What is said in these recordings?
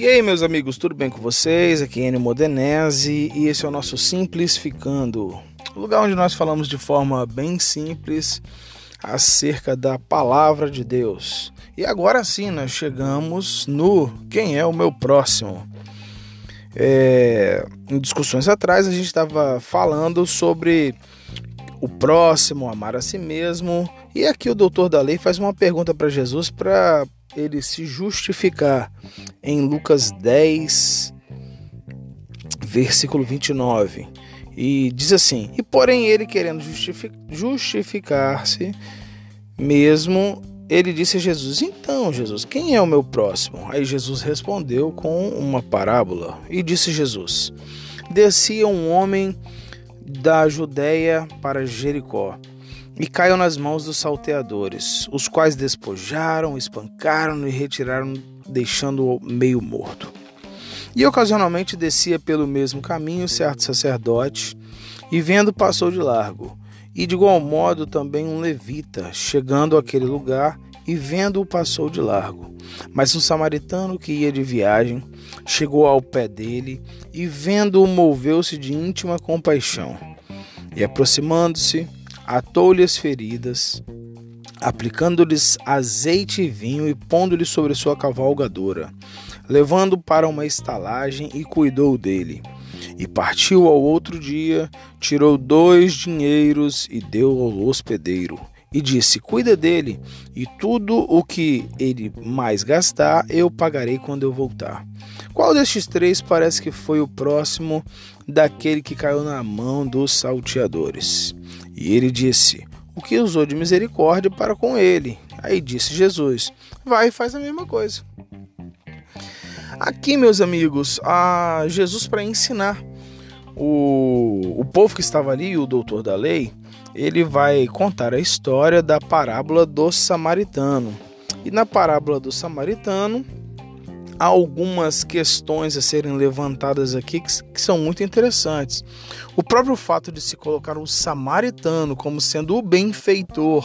E aí, meus amigos, tudo bem com vocês? Aqui é Enio Modenese e esse é o nosso Simplificando, lugar onde nós falamos de forma bem simples acerca da palavra de Deus. E agora sim, nós chegamos no Quem é o meu próximo? É, em discussões atrás, a gente estava falando sobre o próximo, amar a si mesmo. E aqui o doutor da lei faz uma pergunta para Jesus para ele se justificar em Lucas 10, versículo 29. E diz assim: E porém ele querendo justificar-se mesmo, ele disse a Jesus: Então, Jesus, quem é o meu próximo? Aí Jesus respondeu com uma parábola e disse Jesus: Descia um homem da Judéia para Jericó e caiu nas mãos dos salteadores, os quais despojaram, espancaram e retiraram, deixando-o meio morto. E ocasionalmente descia pelo mesmo caminho certo sacerdote, e vendo passou de largo. E de igual modo também um levita, chegando àquele lugar e vendo-o passou de largo. Mas um samaritano que ia de viagem chegou ao pé dele e vendo-o moveu-se de íntima compaixão. E aproximando-se, atou-lhe as feridas, aplicando-lhes azeite e vinho e pondo-lhe sobre sua cavalgadora, levando para uma estalagem e cuidou dele. E partiu ao outro dia, tirou dois dinheiros e deu ao hospedeiro. E disse: Cuida dele, e tudo o que ele mais gastar eu pagarei quando eu voltar. Qual destes três parece que foi o próximo daquele que caiu na mão dos salteadores? E ele disse: O que usou de misericórdia para com ele? Aí disse Jesus: Vai e faz a mesma coisa. Aqui, meus amigos, a Jesus para ensinar o, o povo que estava ali, o doutor da lei, ele vai contar a história da parábola do samaritano. E na parábola do samaritano, há algumas questões a serem levantadas aqui que, que, são muito interessantes. O próprio fato de se colocar o samaritano como sendo o benfeitor,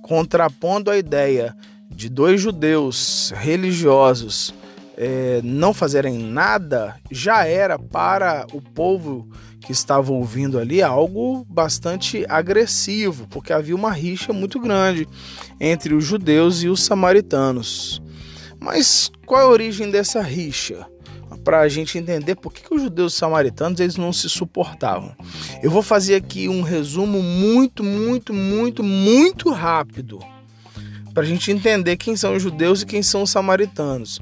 contrapondo a ideia de dois judeus religiosos é, não fazerem nada, já era para o povo que estava ouvindo ali algo bastante agressivo, porque havia uma rixa muito grande entre os judeus e os samaritanos. Mas qual é a origem dessa rixa? Para a gente entender por que, que os judeus samaritanos eles não se suportavam. Eu vou fazer aqui um resumo muito, muito, muito, muito rápido para a gente entender quem são os judeus e quem são os samaritanos.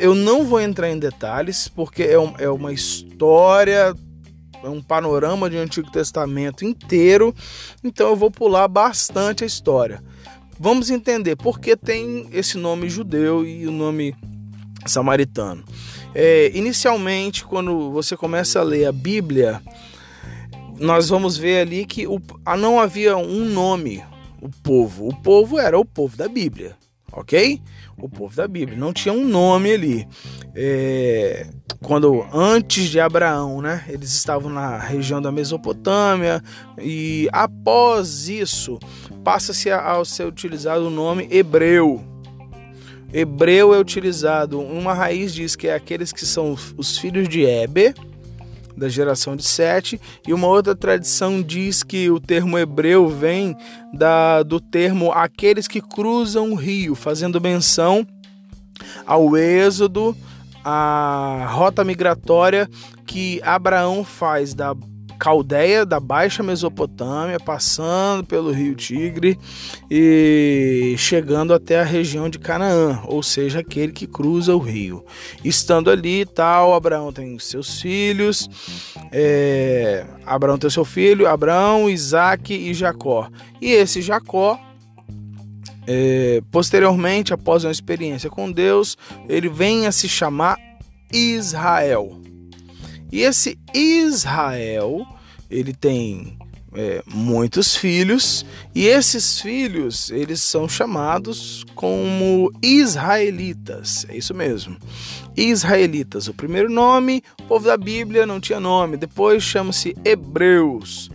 Eu não vou entrar em detalhes, porque é, é uma história, é um panorama de Antigo Testamento inteiro, então eu vou pular bastante a história. Vamos entender por que tem esse nome judeu e o nome samaritano. É, inicialmente, quando você começa a ler a Bíblia, nós vamos ver ali que o, não havia um nome, o povo. O povo era o povo da Bíblia, ok? O povo da Bíblia. Não tinha um nome ali. É, quando antes de Abraão, né? Eles estavam na região da Mesopotâmia e após isso passa-se a, a ser utilizado o nome hebreu. Hebreu é utilizado, uma raiz diz que é aqueles que são os filhos de Eber, da geração de Sete, e uma outra tradição diz que o termo hebreu vem da, do termo aqueles que cruzam o rio, fazendo menção ao êxodo, a rota migratória que Abraão faz da Caldeia da Baixa Mesopotâmia, passando pelo Rio Tigre e chegando até a região de Canaã, ou seja, aquele que cruza o rio. Estando ali, tal, Abraão tem seus filhos, é, Abraão tem seu filho, Abraão, Isaac e Jacó. E esse Jacó é, posteriormente, após uma experiência com Deus, ele vem a se chamar Israel. E esse Israel, ele tem é, muitos filhos e esses filhos eles são chamados como israelitas é isso mesmo. Israelitas o primeiro nome o povo da Bíblia não tinha nome depois chama-se hebreus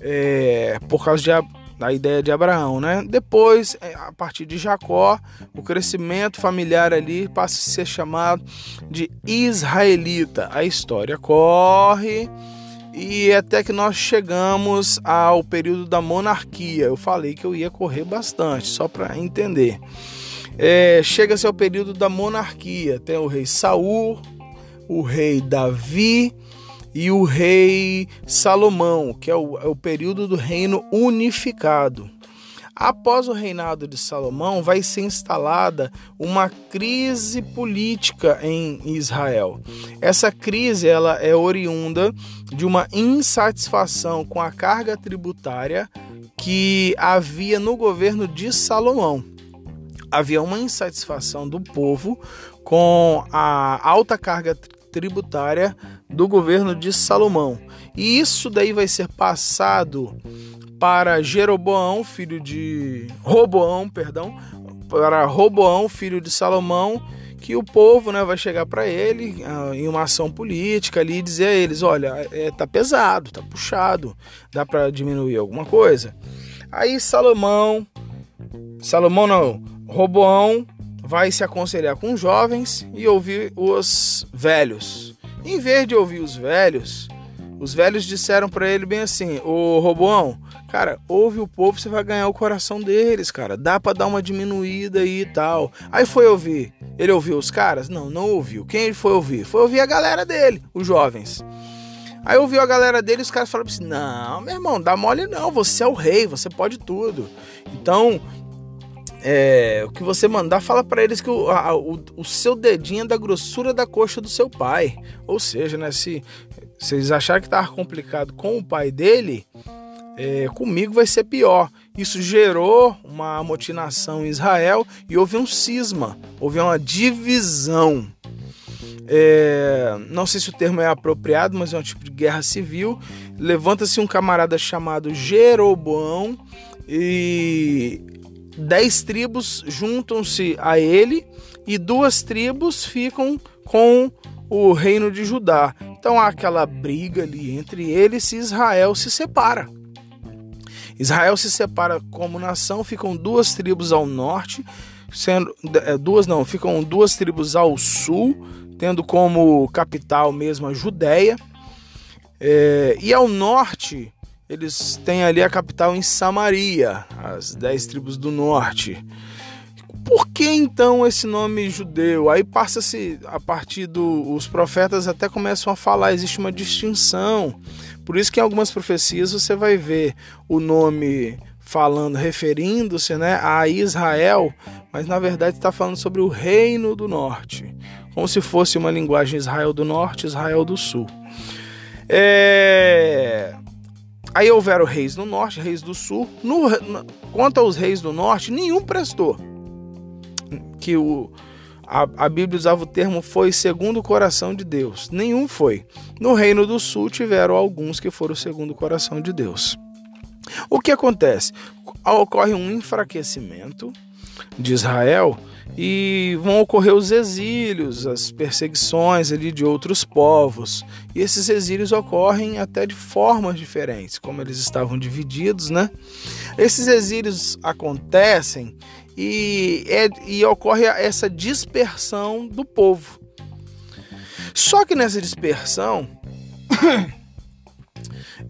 é, por causa de da ideia de Abraão, né? Depois, é, a partir de Jacó, o crescimento familiar ali passa a ser chamado de israelita. A história corre e até que nós chegamos ao período da monarquia. Eu falei que eu ia correr bastante, só para entender. É, Chega-se ao período da monarquia. Tem o rei Saul, o rei Davi e o rei Salomão, que é o, é o período do reino unificado. Após o reinado de Salomão, vai ser instalada uma crise política em Israel. Essa crise ela é oriunda de uma insatisfação com a carga tributária que havia no governo de Salomão. Havia uma insatisfação do povo com a alta carga tributária do governo de Salomão. E isso daí vai ser passado para Jeroboão, filho de Roboão, perdão, para Roboão, filho de Salomão, que o povo, né, vai chegar para ele uh, em uma ação política ali e dizer a eles, olha, é, tá pesado, tá puxado, dá para diminuir alguma coisa. Aí Salomão, Salomão não, Roboão vai se aconselhar com os jovens e ouvir os velhos. Em vez de ouvir os velhos, os velhos disseram para ele bem assim: "Ô Roboão, cara, ouve o povo, você vai ganhar o coração deles, cara. Dá para dar uma diminuída aí e tal". Aí foi ouvir. Ele ouviu os caras? Não, não ouviu. Quem ele foi ouvir? Foi ouvir a galera dele, os jovens. Aí ouviu a galera dele e os caras falaram assim: Não, meu irmão, dá mole não, você é o rei, você pode tudo. Então, é, o que você mandar, fala para eles que o, a, o, o, seu dedinho é da grossura da coxa do seu pai. Ou seja, né, se, eles acharem que estava complicado com o pai dele, é, comigo vai ser pior. Isso gerou uma amotinação em Israel e houve um cisma, houve uma divisão. É, não sei se o termo é apropriado, mas é um tipo de guerra civil. Levanta-se um camarada chamado Jeroboão e dez tribos juntam-se a ele e duas tribos ficam com o reino de Judá. Então há aquela briga ali entre eles e Israel se separa. Israel se separa como nação, ficam duas tribos ao norte, sendo é, duas não, ficam duas tribos ao sul, tendo como capital mesmo a Judéia. É, e ao norte eles têm ali a capital em Samaria, as dez tribos do norte. Por que então esse nome judeu? Aí passa-se a partir dos profetas até começam a falar, existe uma distinção. Por isso que em algumas profecias você vai ver o nome falando, referindo-se né, a Israel, mas na verdade está falando sobre o reino do norte, como se fosse uma linguagem Israel do norte, Israel do sul. É... Aí houveram reis no norte, reis do sul. No, no, quanto aos reis do norte, nenhum prestou. Que o, a, a Bíblia usava o termo foi segundo o coração de Deus. Nenhum foi. No reino do sul tiveram alguns que foram segundo o coração de Deus. O que acontece? Ocorre um enfraquecimento de Israel e vão ocorrer os exílios, as perseguições ali de outros povos. E esses exílios ocorrem até de formas diferentes, como eles estavam divididos, né? Esses exílios acontecem e, é, e ocorre essa dispersão do povo. Só que nessa dispersão,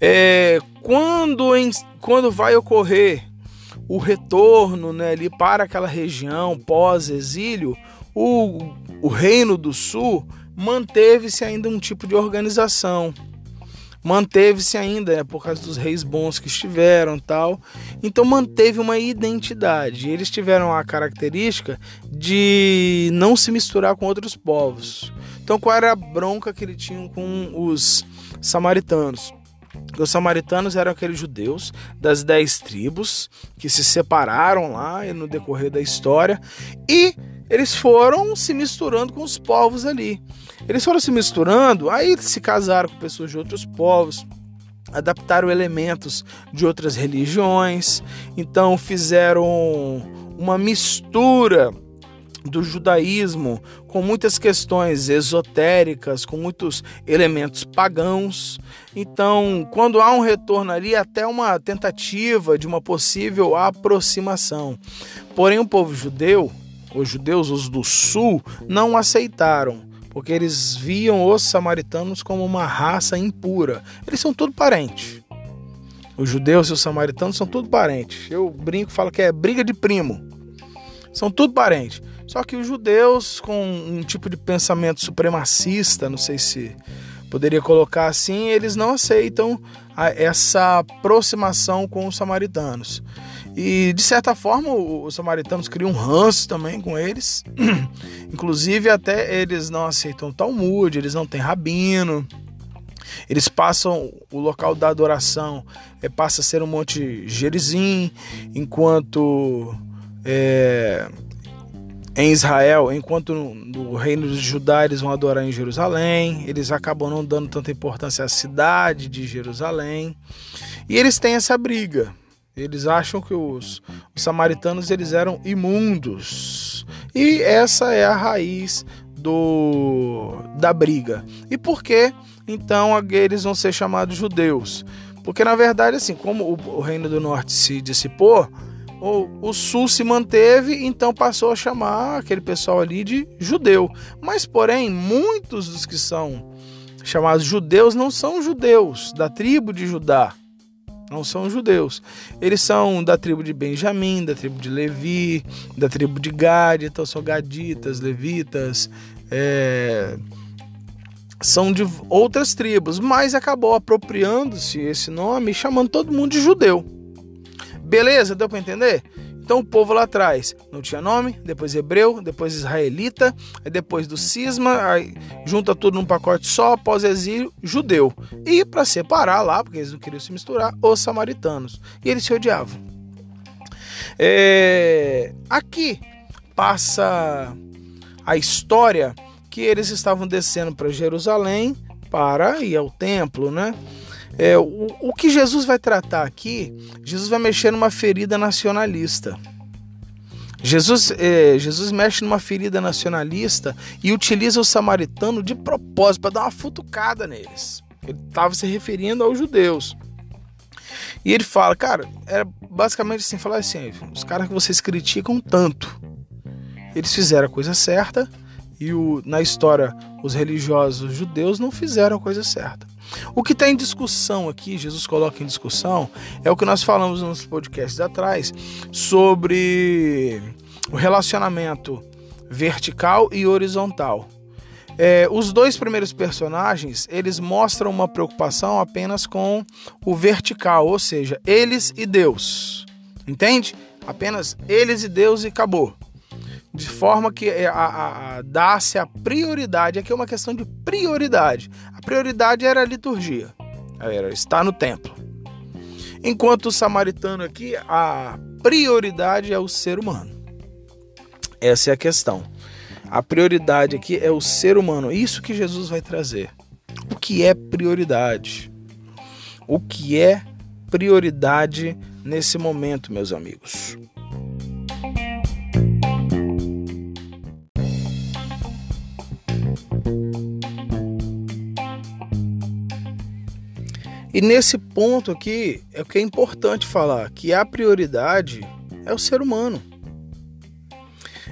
é, quando, em, quando vai ocorrer o retorno né, ali para aquela região pós-exílio, o, o Reino do Sul manteve-se ainda um tipo de organização. Manteve-se ainda, né, por causa dos reis bons que estiveram tal. Então manteve uma identidade. Eles tiveram a característica de não se misturar com outros povos. Então qual era a bronca que eles tinham com os samaritanos? Os samaritanos eram aqueles judeus das dez tribos que se separaram lá no decorrer da história e eles foram se misturando com os povos ali. Eles foram se misturando, aí se casaram com pessoas de outros povos, adaptaram elementos de outras religiões, então fizeram uma mistura do judaísmo, com muitas questões esotéricas, com muitos elementos pagãos. Então, quando há um retorno ali, até uma tentativa de uma possível aproximação. Porém, o povo judeu, os judeus, os do sul, não aceitaram, porque eles viam os samaritanos como uma raça impura. Eles são tudo parentes. Os judeus e os samaritanos são tudo parentes. Eu brinco, falo que é briga de primo. São tudo parentes. Só que os judeus, com um tipo de pensamento supremacista, não sei se poderia colocar assim, eles não aceitam essa aproximação com os samaritanos. E de certa forma os samaritanos criam um ranço também com eles. Inclusive até eles não aceitam Talmud, eles não têm rabino. Eles passam o local da adoração é, passa a ser um monte Gerizim, enquanto é, em Israel, enquanto no, reino de Judá eles vão adorar em Jerusalém, eles acabam não dando tanta importância à cidade de Jerusalém. E eles têm essa briga. Eles acham que os, os samaritanos eles eram imundos. E essa é a raiz do da briga. E por que então eles vão ser chamados judeus? Porque na verdade assim, como o, o reino do norte se dissipou, o, o sul se manteve, então passou a chamar aquele pessoal ali de judeu. Mas, porém, muitos dos que são chamados judeus não são judeus da tribo de Judá. Não são judeus. Eles são da tribo de Benjamim, da tribo de Levi, da tribo de Gad, então são gaditas, levitas, é... são de outras tribos, mas acabou apropriando-se esse nome e chamando todo mundo de judeu. Beleza? Deu para entender? Então o povo lá atrás não tinha nome, depois hebreu, depois israelita, depois do cisma, junta tudo num pacote só, pós-exílio, judeu. E para separar lá, porque eles não queriam se misturar, os samaritanos. E eles se odiavam. É... Aqui passa a história que eles estavam descendo para Jerusalém para ir ao templo, né? É, o, o que Jesus vai tratar aqui, Jesus vai mexer numa ferida nacionalista. Jesus, é, Jesus mexe numa ferida nacionalista e utiliza o samaritano de propósito para dar uma futucada neles. Ele estava se referindo aos judeus. E ele fala, cara, era basicamente assim, falar assim, os caras que vocês criticam tanto, eles fizeram a coisa certa e o, na história os religiosos judeus não fizeram a coisa certa. O que está em discussão aqui, Jesus coloca em discussão, é o que nós falamos nos podcasts atrás sobre o relacionamento vertical e horizontal. É, os dois primeiros personagens eles mostram uma preocupação apenas com o vertical, ou seja, eles e Deus. Entende? Apenas eles e Deus e acabou. De forma que é, a, a, a dá-se a prioridade, aqui é uma questão de prioridade prioridade era a liturgia, era estar no templo. Enquanto o samaritano aqui, a prioridade é o ser humano. Essa é a questão. A prioridade aqui é o ser humano. Isso que Jesus vai trazer. O que é prioridade? O que é prioridade nesse momento, meus amigos? E nesse ponto aqui é o que é importante falar, que a prioridade é o ser humano.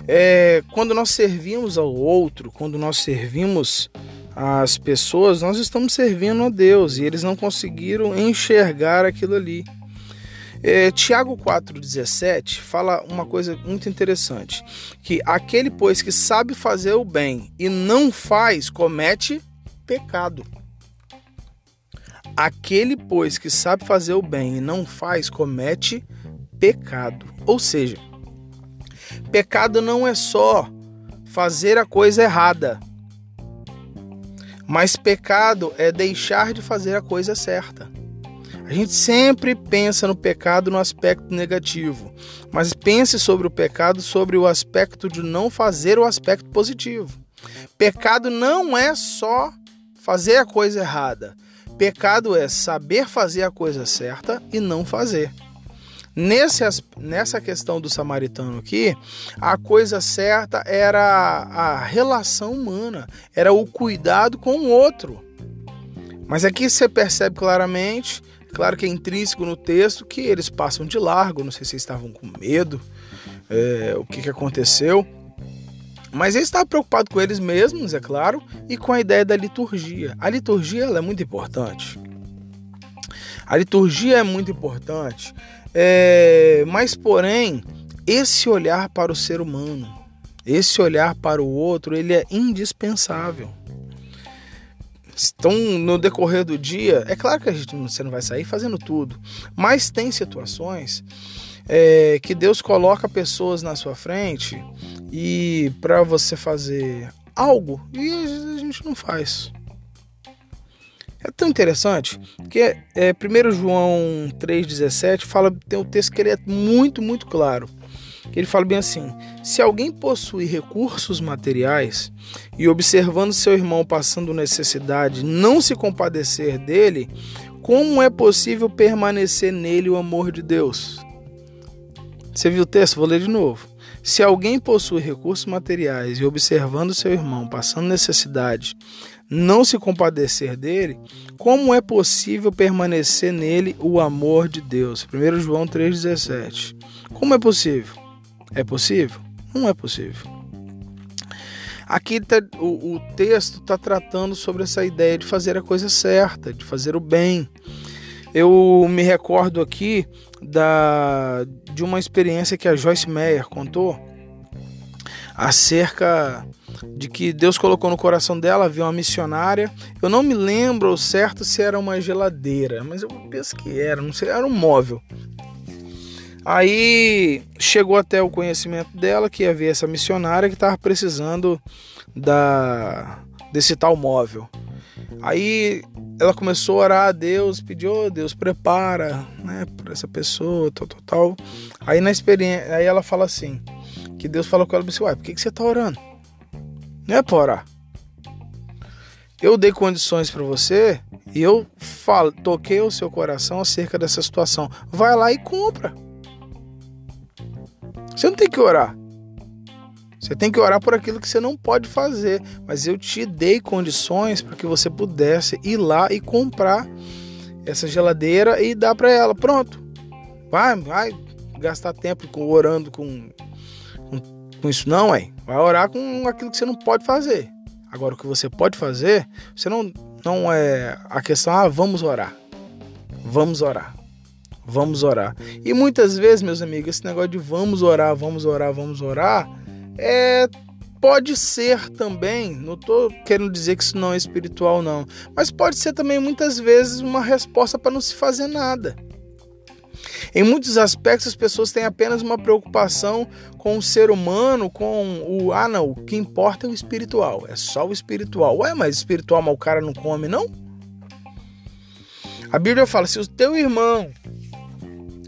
É, quando nós servimos ao outro, quando nós servimos as pessoas, nós estamos servindo a Deus e eles não conseguiram enxergar aquilo ali. É, Tiago 4,17 fala uma coisa muito interessante: que aquele, pois, que sabe fazer o bem e não faz, comete pecado. Aquele, pois, que sabe fazer o bem e não faz, comete pecado. Ou seja, pecado não é só fazer a coisa errada, mas pecado é deixar de fazer a coisa certa. A gente sempre pensa no pecado no aspecto negativo, mas pense sobre o pecado sobre o aspecto de não fazer o aspecto positivo. Pecado não é só fazer a coisa errada. Pecado é saber fazer a coisa certa e não fazer. Nesse, nessa questão do samaritano aqui, a coisa certa era a relação humana, era o cuidado com o outro. Mas aqui você percebe claramente, claro que é intrínseco no texto, que eles passam de largo, não sei se estavam com medo, é, o que, que aconteceu. Mas ele estava preocupado com eles mesmos, é claro, e com a ideia da liturgia. A liturgia é muito importante. A liturgia é muito importante, é, mas porém, esse olhar para o ser humano, esse olhar para o outro, ele é indispensável. Então, no decorrer do dia, é claro que a gente você não vai sair fazendo tudo, mas tem situações é, que Deus coloca pessoas na sua frente e para você fazer algo e a gente não faz. É tão interessante que é, 1 João 3,17 fala, tem um texto que ele é muito, muito claro. Ele fala bem assim: se alguém possui recursos materiais e observando seu irmão passando necessidade, não se compadecer dele, como é possível permanecer nele o amor de Deus? Você viu o texto? Vou ler de novo. Se alguém possui recursos materiais e observando seu irmão passando necessidade, não se compadecer dele, como é possível permanecer nele o amor de Deus? 1 João 3,17. Como é possível? É possível? Não é possível. Aqui tá, o, o texto está tratando sobre essa ideia de fazer a coisa certa, de fazer o bem. Eu me recordo aqui da, de uma experiência que a Joyce Meyer contou acerca de que Deus colocou no coração dela, viu uma missionária. Eu não me lembro certo se era uma geladeira, mas eu penso que era, não sei, era um móvel. Aí chegou até o conhecimento dela que havia essa missionária que estava precisando da desse tal móvel. Aí ela começou a orar a Deus, pediu, oh, Deus, prepara, né, para essa pessoa, tal, tal, tal. Aí na experiência, aí ela fala assim, que Deus falou com ela, disse, uai, por que, que você está orando? Não é para orar. Eu dei condições para você e eu falo, toquei o seu coração acerca dessa situação. Vai lá e compra. Você não tem que orar. Você tem que orar por aquilo que você não pode fazer. Mas eu te dei condições para que você pudesse ir lá e comprar essa geladeira e dar para ela. Pronto. Vai, vai gastar tempo com, orando com, com, com isso, não, é. Vai orar com aquilo que você não pode fazer. Agora, o que você pode fazer, você não, não é a questão, ah, vamos orar. Vamos orar. Vamos orar. E muitas vezes, meus amigos, esse negócio de vamos orar, vamos orar, vamos orar, é pode ser também, não estou querendo dizer que isso não é espiritual não, mas pode ser também muitas vezes uma resposta para não se fazer nada. Em muitos aspectos, as pessoas têm apenas uma preocupação com o ser humano, com o. Ah, não, o que importa é o espiritual, é só o espiritual. Ué, mas espiritual, mas o cara não come, não? A Bíblia fala: se o teu irmão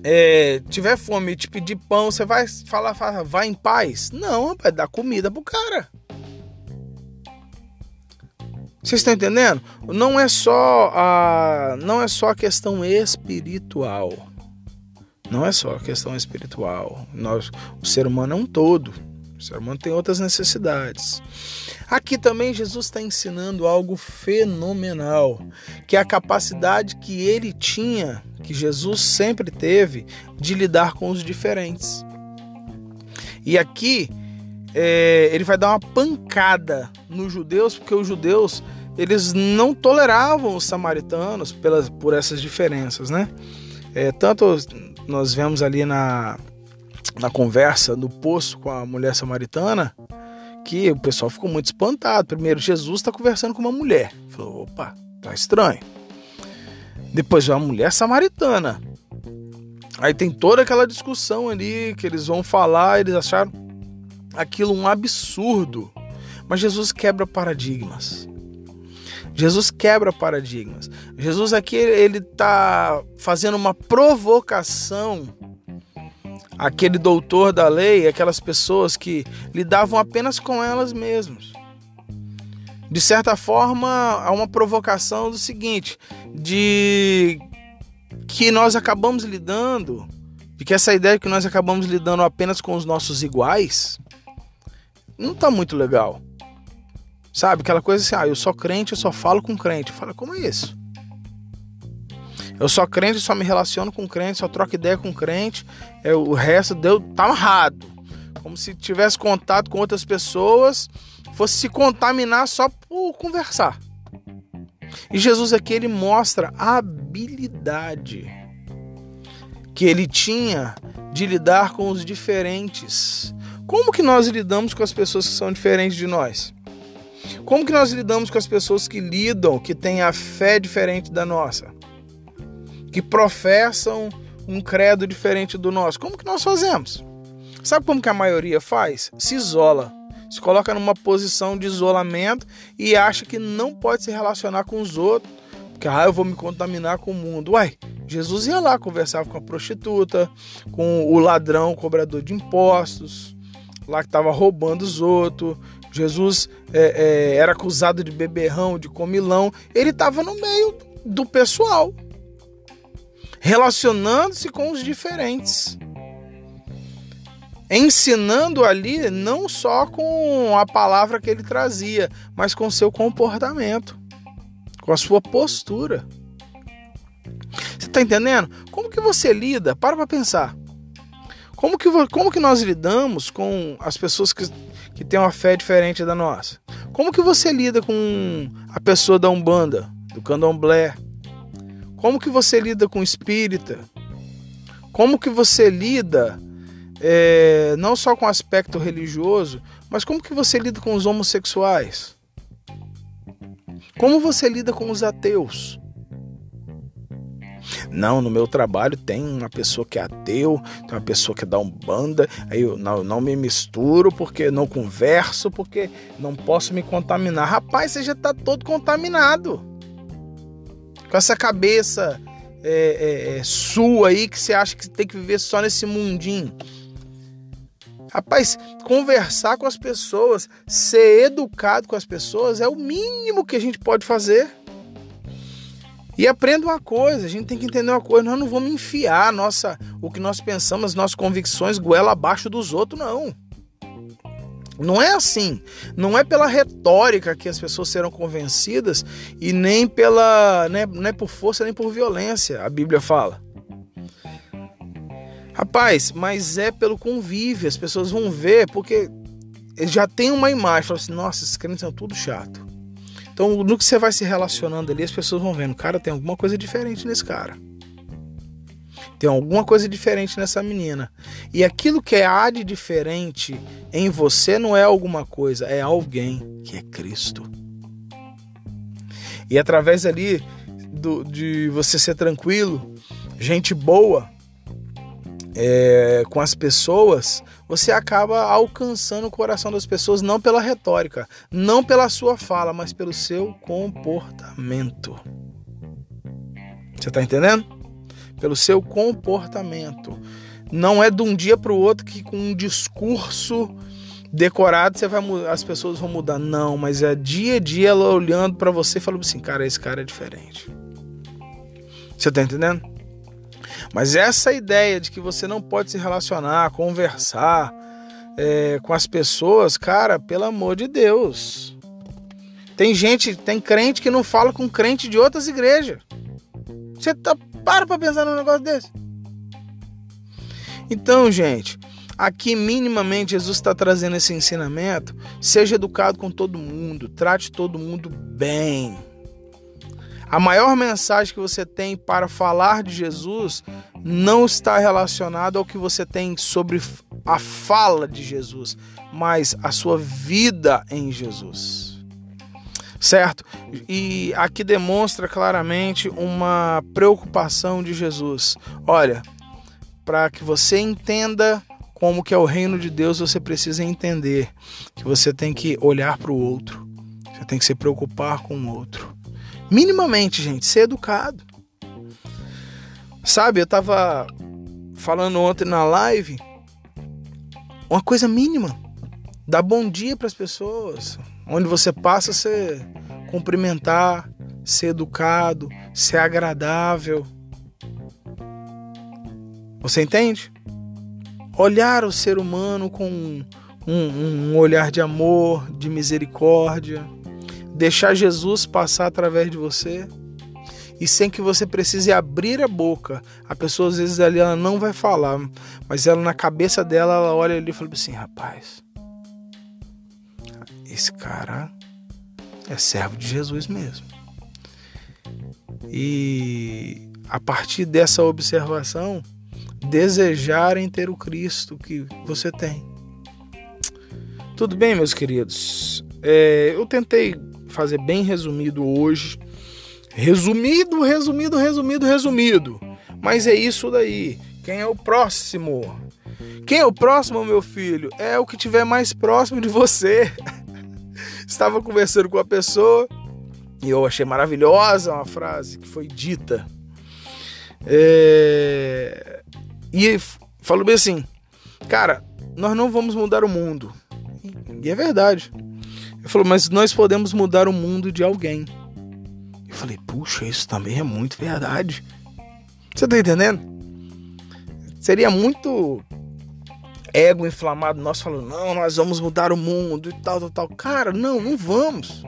é, tiver fome e te pedir pão, você vai falar, fala, vai em paz? Não, vai dar comida pro cara. Vocês estão entendendo? Não é só a, não é só a questão espiritual. Não é só a questão espiritual. Nós, o ser humano é um todo. O ser humano tem outras necessidades. Aqui também Jesus está ensinando algo fenomenal, que é a capacidade que ele tinha, que Jesus sempre teve, de lidar com os diferentes. E aqui é, ele vai dar uma pancada nos judeus, porque os judeus eles não toleravam os samaritanos pelas, por essas diferenças, né? É, tanto nós vemos ali na, na conversa no poço com a mulher samaritana que o pessoal ficou muito espantado. Primeiro, Jesus está conversando com uma mulher. Falou, opa, tá estranho. Depois uma mulher samaritana. Aí tem toda aquela discussão ali que eles vão falar, eles acharam aquilo um absurdo. Mas Jesus quebra paradigmas. Jesus quebra paradigmas. Jesus aqui ele está fazendo uma provocação aquele doutor da lei, aquelas pessoas que lidavam apenas com elas mesmas. De certa forma, há uma provocação do seguinte, de que nós acabamos lidando De que essa ideia que nós acabamos lidando apenas com os nossos iguais não tá muito legal. Sabe? Aquela coisa assim, ah, eu sou crente, eu só falo com crente. Fala, como é isso? Eu sou crente, só me relaciono com crente, só troco ideia com crente. É, o resto deu tá amarrado. Como se tivesse contato com outras pessoas, fosse se contaminar só por conversar. E Jesus aqui ele mostra a habilidade que ele tinha de lidar com os diferentes. Como que nós lidamos com as pessoas que são diferentes de nós? Como que nós lidamos com as pessoas que lidam, que têm a fé diferente da nossa? Que professam um credo diferente do nosso? Como que nós fazemos? Sabe como que a maioria faz? Se isola. Se coloca numa posição de isolamento e acha que não pode se relacionar com os outros, porque ah, eu vou me contaminar com o mundo. Uai, Jesus ia lá, conversava com a prostituta, com o ladrão, o cobrador de impostos, lá que estava roubando os outros. Jesus é, é, era acusado de beberrão, de comilão. Ele estava no meio do pessoal, relacionando-se com os diferentes ensinando ali não só com a palavra que ele trazia, mas com seu comportamento, com a sua postura. Você está entendendo? Como que você lida? Para para pensar. Como que, como que nós lidamos com as pessoas que, que têm uma fé diferente da nossa? Como que você lida com a pessoa da Umbanda, do Candomblé? Como que você lida com espírita? Como que você lida é, não só com o aspecto religioso, mas como que você lida com os homossexuais? Como você lida com os ateus? Não, no meu trabalho tem uma pessoa que é ateu, tem uma pessoa que dá um banda, aí eu não, não me misturo porque não converso, porque não posso me contaminar. Rapaz, você já está todo contaminado. Com essa cabeça é, é, é, sua aí que você acha que tem que viver só nesse mundinho. Rapaz, conversar com as pessoas, ser educado com as pessoas é o mínimo que a gente pode fazer. E aprenda uma coisa, a gente tem que entender uma coisa, nós não vamos enfiar nossa, o que nós pensamos, as nossas convicções goela abaixo dos outros, não. Não é assim. Não é pela retórica que as pessoas serão convencidas e nem pela, né, não é por força nem por violência, a Bíblia fala. Rapaz, mas é pelo convívio, as pessoas vão ver, porque já tem uma imagem, falam assim, nossa, esses crentes são tudo chato. Então, no que você vai se relacionando ali, as pessoas vão vendo, cara, tem alguma coisa diferente nesse cara. Tem alguma coisa diferente nessa menina. E aquilo que há de diferente em você não é alguma coisa, é alguém que é Cristo. E através ali do, de você ser tranquilo, gente boa, é, com as pessoas, você acaba alcançando o coração das pessoas não pela retórica, não pela sua fala, mas pelo seu comportamento. Você está entendendo? Pelo seu comportamento. Não é de um dia para o outro que com um discurso decorado você vai as pessoas vão mudar. Não, mas é dia a dia ela olhando para você e falando assim, cara, esse cara é diferente. Você está entendendo? Mas essa ideia de que você não pode se relacionar, conversar é, com as pessoas, cara, pelo amor de Deus. Tem gente, tem crente que não fala com crente de outras igrejas. Você tá, para pra pensar num negócio desse. Então, gente, aqui minimamente Jesus está trazendo esse ensinamento. Seja educado com todo mundo, trate todo mundo bem. A maior mensagem que você tem para falar de Jesus não está relacionada ao que você tem sobre a fala de Jesus, mas a sua vida em Jesus. Certo? E aqui demonstra claramente uma preocupação de Jesus. Olha, para que você entenda como que é o reino de Deus, você precisa entender que você tem que olhar para o outro. Você tem que se preocupar com o outro. Minimamente, gente, ser educado. Sabe, eu tava falando ontem na live uma coisa mínima. Dar bom dia para as pessoas. Onde você passa, você cumprimentar, ser educado, ser agradável. Você entende? Olhar o ser humano com um, um, olhar de amor, de misericórdia, deixar Jesus passar através de você e sem que você precise abrir a boca. A pessoa às vezes ali ela não vai falar, mas ela na cabeça dela ela olha ali e fala assim, rapaz, esse cara é servo de Jesus mesmo. E a partir dessa observação, desejarem ter o Cristo que você tem. Tudo bem, meus queridos? É, eu tentei fazer bem resumido hoje. Resumido, resumido, resumido, resumido. Mas é isso daí. Quem é o próximo? Quem é o próximo, meu filho? É o que tiver mais próximo de você. Estava conversando com a pessoa e eu achei maravilhosa uma frase que foi dita. É... E falou bem assim: Cara, nós não vamos mudar o mundo. E é verdade. Ele falou, mas nós podemos mudar o mundo de alguém. Eu falei, puxa, isso também é muito verdade. Você tá entendendo? Seria muito ego inflamado nosso falando, não, nós vamos mudar o mundo e tal, tal, tal. Cara, não, não vamos.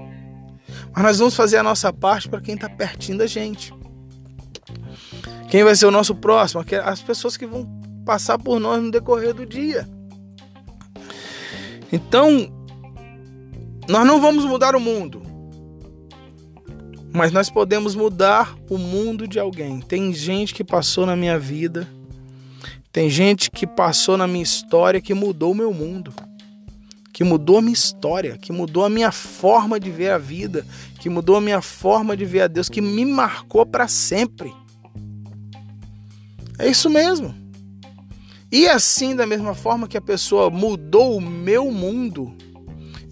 Mas nós vamos fazer a nossa parte para quem tá pertinho da gente. Quem vai ser o nosso próximo? As pessoas que vão passar por nós no decorrer do dia. Então, nós não vamos mudar o mundo, mas nós podemos mudar o mundo de alguém. Tem gente que passou na minha vida tem gente que passou na minha história que mudou o meu mundo, que mudou a minha história, que mudou a minha forma de ver a vida, que mudou a minha forma de ver a Deus, que me marcou para sempre. É isso mesmo. E assim, da mesma forma que a pessoa mudou o meu mundo,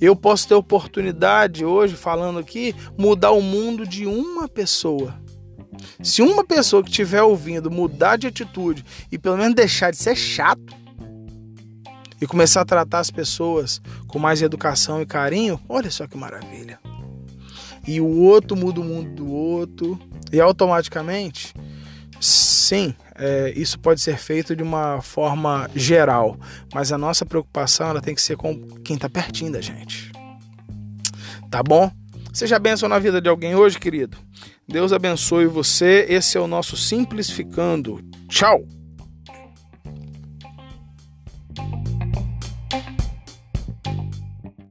eu posso ter oportunidade hoje, falando aqui, mudar o mundo de uma pessoa. Se uma pessoa que estiver ouvindo mudar de atitude e pelo menos deixar de ser chato e começar a tratar as pessoas com mais educação e carinho, olha só que maravilha. E o outro muda o mundo do outro e automaticamente, sim, é, isso pode ser feito de uma forma geral, mas a nossa preocupação ela tem que ser com quem está pertinho da gente. Tá bom? Seja bênção na vida de alguém hoje, querido. Deus abençoe você. Esse é o nosso Simplificando. Tchau!